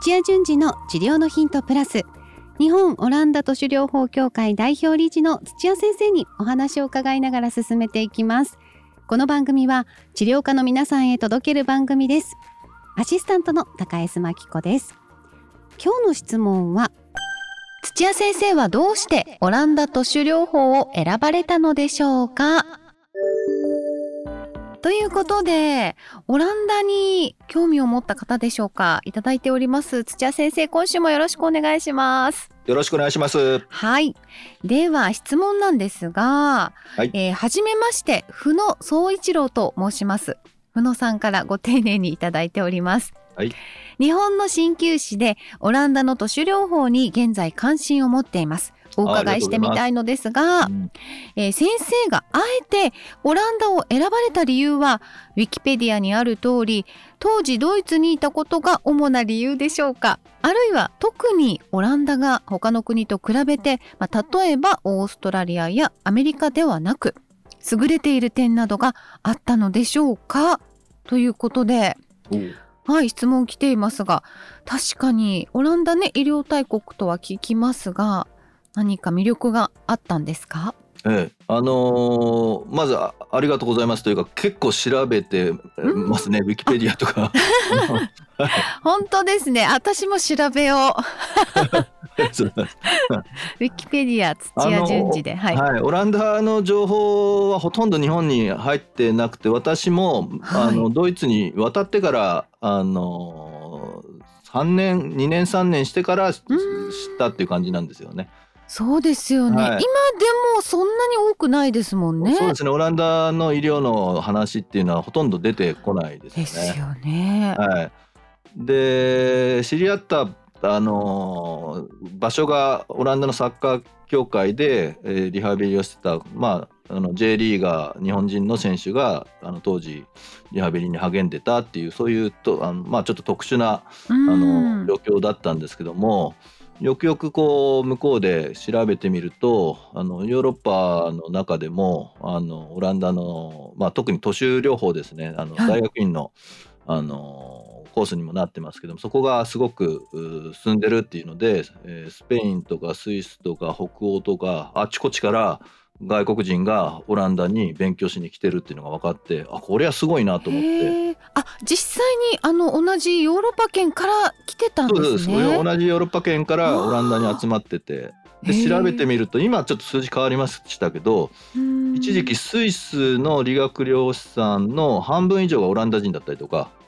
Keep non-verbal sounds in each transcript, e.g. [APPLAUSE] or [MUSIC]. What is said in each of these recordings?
土屋順次の治療のヒントプラス。日本オランダ都市療法協会代表理事の土屋先生にお話を伺いながら進めていきます。この番組は治療家の皆さんへ届ける番組です。アシスタントの高江真紀子です。今日の質問は土屋先生はどうしてオランダ都市療法を選ばれたのでしょうか？ということでオランダに興味を持った方でしょうか？いただいております。土屋先生今週もよろしくお願いします。よろしくお願いします。はい。では質問なんですが、はい。えーはじめましてふ野総一郎と申します。ふ野さんからご丁寧にいただいております。はい。日本の鍼灸師でオランダの都市療法に現在関心を持っていますお伺いしてみたいのですがうん。えー先生があえてオランダを選ばれた理由はウィキペディアにある通り当時ドイツにいたことが主な理由でしょうか？あるいは特にオランダが他の国と比べて、まあ、例えばオーストラリアやアメリカではなく優れている点などがあったのでしょうか？ということではい質問来ていますが確かにオランダね医療大国とは聞きますが何か魅力があったんですか？ええ、あのーまずあありがとうございますというか結構調べてますね、ウィキペディアとか。[LAUGHS] 本当ですね。私も調べよう。ウィキペディア土屋順次で。はい、はい、オランダの情報はほとんど日本に入ってなくて私も、はい。あのドイツに渡ってからあの3年2年3年してから知ったっていう感じなんですよね。そうですよね、はい。今でもそんなに多くないですもんね。そうですね。オランダの医療の話っていうのはほとんど出てこないですよね。ですよね。はい、で知り合ったあの場所がオランダのサッカー協会で、えーリハビリをしてた、まあ、あの J リーガー日本人の選手があの当時リハビリに励んでたっていうそういうとあの、まあ、ちょっと特殊なああの状況だったんですけどもよくよくこう向こうで調べてみるとあのヨーロッパの中でもあのオランダの、まあ、特に都市療法ですね。あのはい。大学院の,、あのコースにもなってますけどもそこがすごくう進んでるっていうので、えースペインとかスイスとか北欧とかあちこちから外国人がオランダに勉強しに来てるっていうのが分かってあこれはすごいなと思って。あ実際にあの同じヨーロッパ圏から来てたんそうですですね同じヨーロッパ圏からオランダに集まってて。で調べてみると今ちょっと数字変わりましたけどうん。一時期スイスの理学療師さんの半分以上がオランダ人だったりとかえ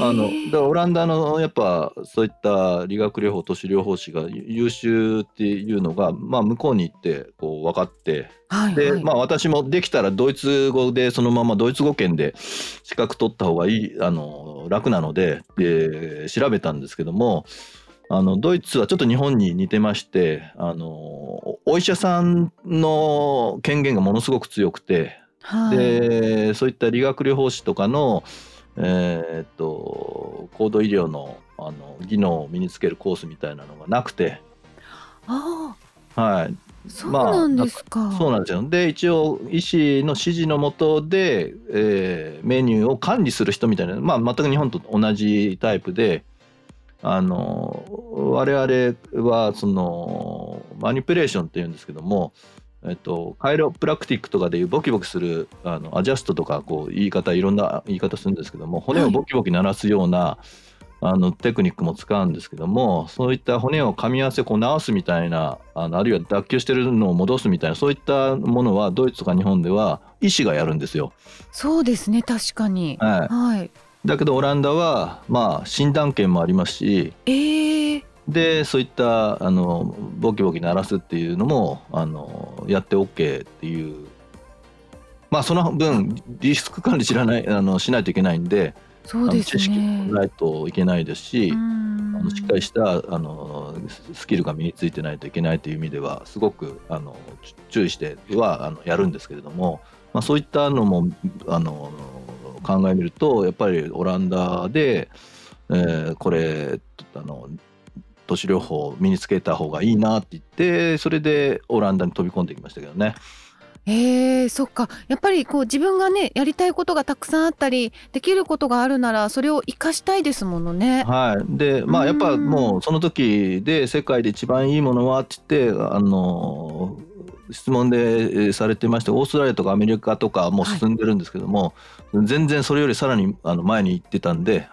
あのーだからオランダのやっぱそういった理学療法都市療法士が優秀っていうのが、まあ、向こうに行ってこう分かってで、はいはい。まあ、私もできたらドイツ語でそのままドイツ語圏で資格取った方がいいあの楽なのでで調べたんですけどもあのドイツはちょっと日本に似てましてあのお医者さんの権限がものすごく強くて、はい。でそういった理学療法士とかの、えーっと高度医療のあの技能を身につけるコースみたいなのがなくて、あはい、あそうなんですか、そうなんですよ。で一応医師の指示のもとで、えーメニューを管理する人みたいな、まあ、全く日本と同じタイプであの我々はそのマニピュレーションっていうんですけども、えっと、カイロプラクティックとかでいうボキボキするあのアジャストとかこう言い方いろんな言い方するんですけども骨をボキボキ鳴らすような、あのテクニックも使うんですけどもそういった骨を噛み合わせこう直すみたいなあのあるいは脱臼してるのを戻すみたいなそういったものはドイツとか日本では医師がやるんですよ。そうですね確かに。はい、はい。だけどオランダはまあ診断権もありますしえー、でそういったあのボキボキ鳴らすっていうのもあのやって OK っていう。まあその分リスク管理知らないあのしないといけないんでそうですあの知識ないといけないですし、うん。あのしっかりしたあのススキルが身についてないといけないという意味ではすごくあのち注意してはあのやるんですけれども、まあ、そういったのもあの考えみるとやっぱりオランダで、えーこれあの都市療法を身につけた方がいいなって言ってそれでオランダに飛び込んできましたけどね。えー、そっか。やっぱりこう自分がねやりたいことがたくさんあったりできることがあるならそれを生かしたいですものね。はい、でまあやっぱもうその時で世界で一番いいものはって言ってあの質問でされてましてオーストラリアとかアメリカとかもう進んでるんですけども、はい、全然それよりさらにあの前に行ってたんで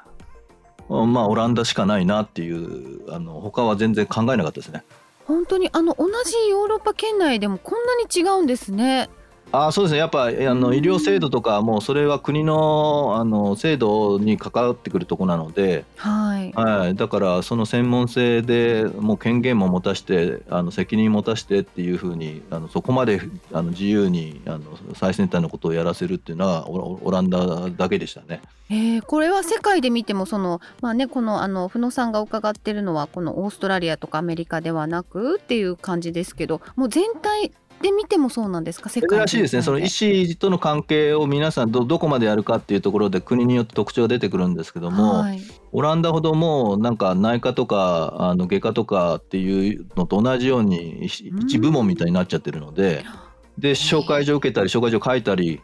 まあオランダしかないなっていうあの他は全然考えなかったですね。本当にあの同じヨーロッパ圏内でもこんなに違うんですね。あそうですね。やっぱあの医療制度とかもうそれは国のあの制度に関わってくるとこなので、はい。はい、だからその専門性でもう権限も持たしてあの責任持たしてっていうふうにあのそこまであの自由にあの最先端のことをやらせるっていうのはオランダだけでしたね。えー、これは世界で見てもその、まあね、このあの布野さんが伺ってるのはこのオーストラリアとかアメリカではなくっていう感じですけどもう全体で見てもそうなんですか？世界らしいですね。その医師との関係を皆さんどどこまでやるかっていうところで国によって特徴が出てくるんですけども、はい、オランダほどもなんか内科とかあの外科とかっていうのと同じように一部門みたいになっちゃってるので、で紹介状受けたり紹介状書いたり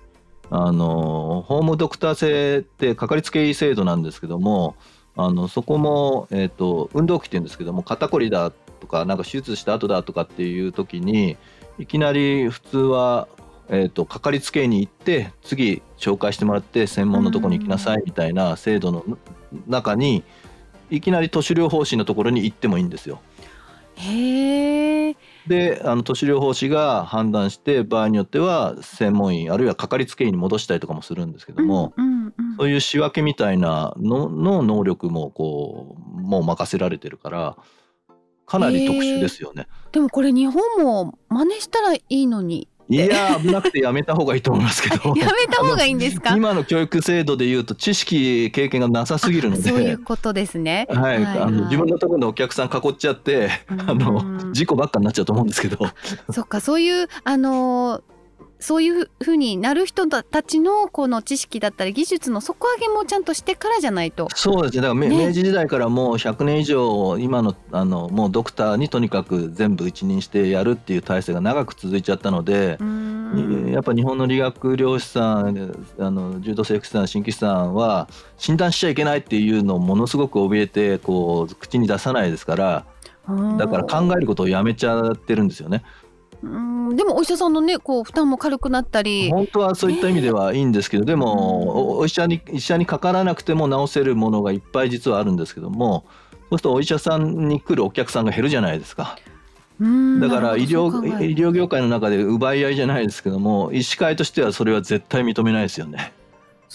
あのホームドクター制ってかかりつけ医制度なんですけどもあのそこも、えーと、運動器っていうんですけども肩こりだとかなんか手術した後だとかっていう時にいきなり普通は、えーと、かかりつけに行って次紹介してもらって専門のとこに行きなさいみたいな制度の中にいきなり都市療法士のところに行ってもいいんですよ。へー。であの都市療法士が判断して場合によっては専門医あるいはかかりつけ医に戻したりとかもするんですけども、うんうんうん、そういう仕分けみたいなのの能力もこうもう任せられてるからかなり特殊ですよね。でもこれ日本も真似したらいいのに。いや危なくてやめた方がいいと思いますけど。[LAUGHS] やめた方がいいんですか？今の教育制度でいうと知識経験がなさすぎるので。そういうことですね。はい、はい、あの自分のところのお客さん囲っちゃってあの事故ばっかになっちゃうと思うんですけど。そっかそういうあのそういうふうになる人たちのこの知識だったり技術の底上げもちゃんとしてからじゃないと。そうですね。だから、ね、明治時代からもう100年以上今のあのもうドクターにとにかく全部一任してやるっていう体制が長く続いちゃったのでやっぱ日本の理学療師さんあの柔道整復師さん鍼灸師さんは診断しちゃいけないっていうのをものすごく怯えてこう口に出さないですからだから考えることをやめちゃってるんですよね。うんでもお医者さんのねこう負担も軽くなったり本当はそういった意味ではいいんですけど、でもお医者に医者にかからなくても治せるものがいっぱい実はあるんですけどもそうするとお医者さんに来るお客さんが減るじゃないですか。だから医療医療業界の中で奪い合いじゃないですけども医師会としてはそれは絶対認めないですよね。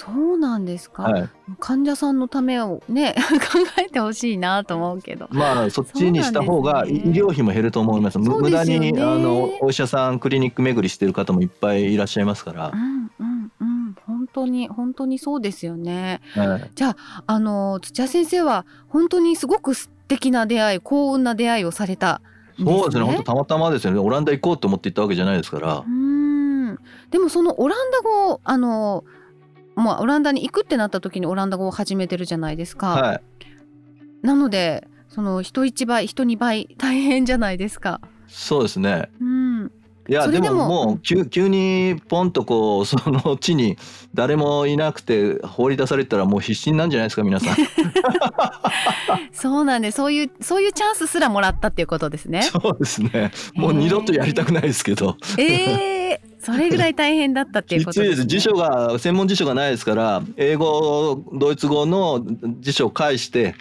そうなんですか、はい、患者さんのためをね [LAUGHS] 考えてほしいなと思うけど。まあそっちにした方が医療費も減ると思います。す、ね、無駄にあのお医者さんクリニック巡りしてる方もいっぱいいらっしゃいますから。うんうんうん。本当に本当にそうですよね、はい、じゃああの土屋先生は本当にすごく素敵な出会い幸運な出会いをされた、ね、そうですね。本当たまたまですよね。オランダ行こうと思って行ったわけじゃないですから。うん。でもそのオランダ語あのまあ、オランダに行くってなった時にオランダ語を始めてるじゃないですか。はい、なのでその人一倍人二倍大変じゃないですか。そうですね。うん。いやでももう急急にポンとこう [LAUGHS] その地に誰もいなくて放り出されたらもう必死なんじゃないですか皆さん。[LAUGHS] そうなんでそういうそういうチャンスすらもらったっていうことですね。そうですね。もう二度とやりたくないですけど。えーそれぐらい大変だったっていうことです、ね、辞書が専門辞書がないですから英語ドイツ語の辞書を返して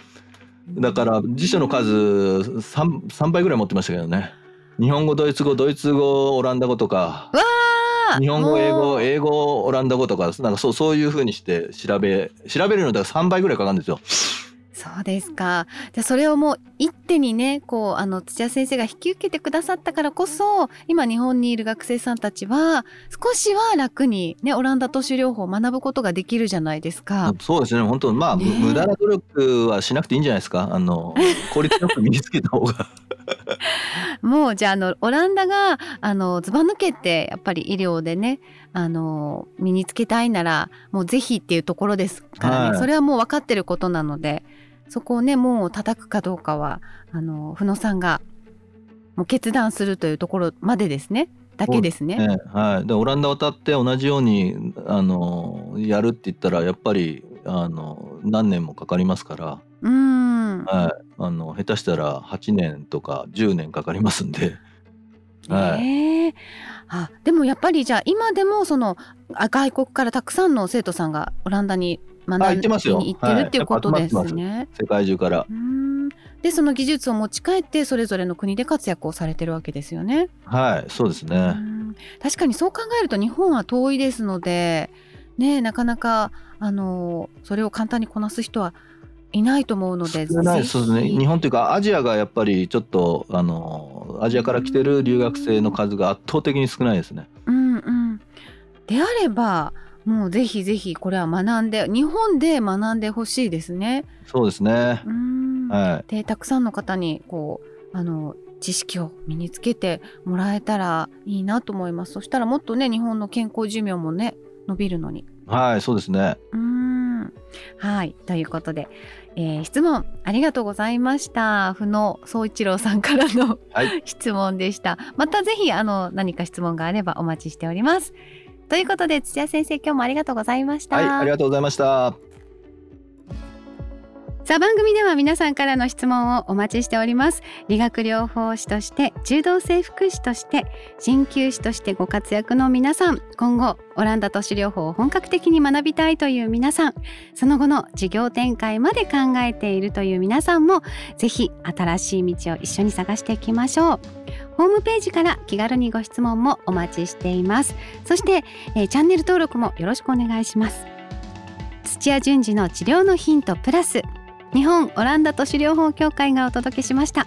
だから辞書の数 3, 3倍ぐらい持ってましたけどね。日本語ドイツ語ドイツ語オランダ語とか日本語英語英語オランダ語とかなんかそうそういうふうにして調べ調べるのだから3倍ぐらいかかるんですよ。そうですか。じゃあそれをもう一手にねこうあの土屋先生が引き受けてくださったからこそ今日本にいる学生さんたちは少しは楽にねオランダ都市療法を学ぶことができるじゃないですか。そうですね本当まあ、ね、無駄な努力はしなくていいんじゃないですかあの [LAUGHS] 効率よく身につけた方が。もうじゃああのオランダがあのずば抜けてやっぱり医療でねあの身につけたいならもうぜひっていうところですからね、はい、それはもう分かってることなのでそこをね門を叩くかどうかはあの布野さんがもう決断するというところまでですね。だけですね。ね。はい、でオランダ渡って同じようにあのやるって言ったらやっぱりあの何年もかかりますから、うん。はい、あの下手したら8年とか10年かかりますんで、はい。ええあでもやっぱりじゃあ今でもそのあ外国からたくさんの生徒さんがオランダに学あびに行ってるっていうことですはいね。世界中から。でその技術を持ち帰ってそれぞれの国で活躍をされてるわけですよね。はい、そうですうね。ん確かにそう考えると日本は遠いですので、ね、なかなかあのそれを簡単にこなす人はいないと思うので少ないそうですね。日本というかアジアがやっぱりちょっとあのアジアから来てる留学生の数が圧倒的に少ないですね。うんうん、であればもうぜひぜひこれは学んで日本で学んでほしいですね。そうですね。うんはい。でたくさんの方にこうあの知識を身につけてもらえたらいいなと思いますそしたらもっとね日本の健康寿命もね伸びるのにはい、そうですね。うーんはいということで、えー質問ありがとうございましたふの総一郎さんからのはい。[LAUGHS] 質問でしたまたぜひあの何か質問があればお待ちしておりますということで土屋先生今日もありがとうございました、はい、ありがとうございました。さあ番組では皆さんからの質問をお待ちしております。理学療法士として柔道整復師として鍼灸師としてご活躍の皆さん。今後オランダ都市療法を本格的に学びたいという皆さん。その後の事業展開まで考えているという皆さんもぜひ新しい道を一緒に探していきましょうホームページから気軽にご質問もお待ちしています。そして、えーチャンネル登録もよろしくお願いします。土屋順次の治療のヒントプラス日本オランダ都市療法協会がお届けしました。